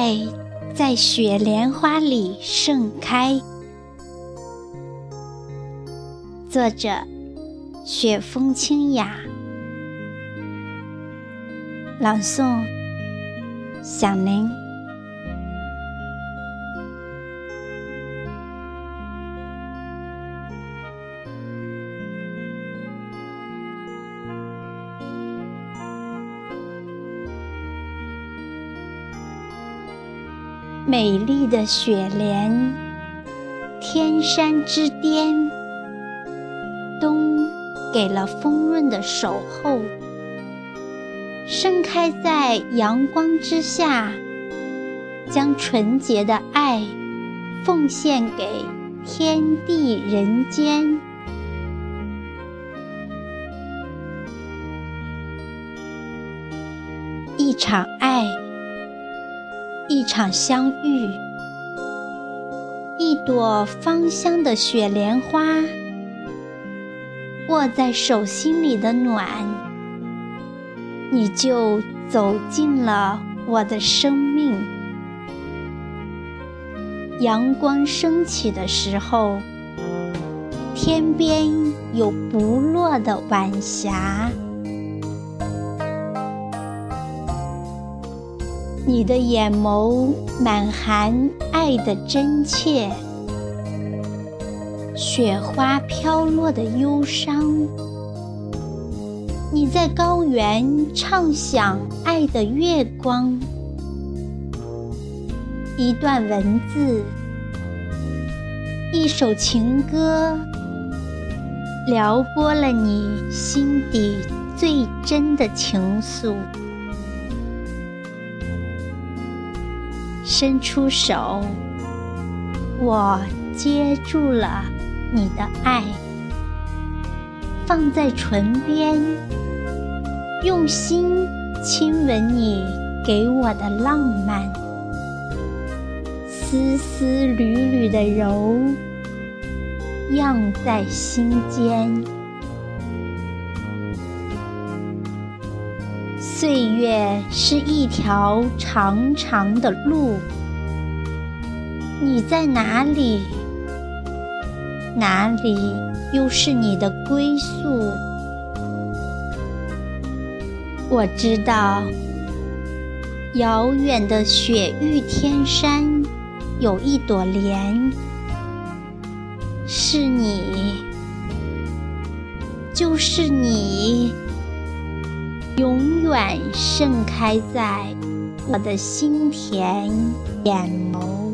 爱在雪莲花里盛开。作者：雪风清雅。朗诵：响铃。美丽的雪莲，天山之巅，冬给了丰润的守候，盛开在阳光之下，将纯洁的爱奉献给天地人间。一场爱。一场相遇，一朵芳香的雪莲花，握在手心里的暖，你就走进了我的生命。阳光升起的时候，天边有不落的晚霞。你的眼眸满含爱的真切，雪花飘落的忧伤。你在高原唱响爱的月光，一段文字，一首情歌，撩拨了你心底最真的情愫。伸出手，我接住了你的爱，放在唇边，用心亲吻你给我的浪漫，丝丝缕缕的柔，漾在心间。岁月是一条长长的路，你在哪里？哪里又是你的归宿？我知道，遥远的雪域天山有一朵莲，是你，就是你。永远盛开在我的心田眼眸。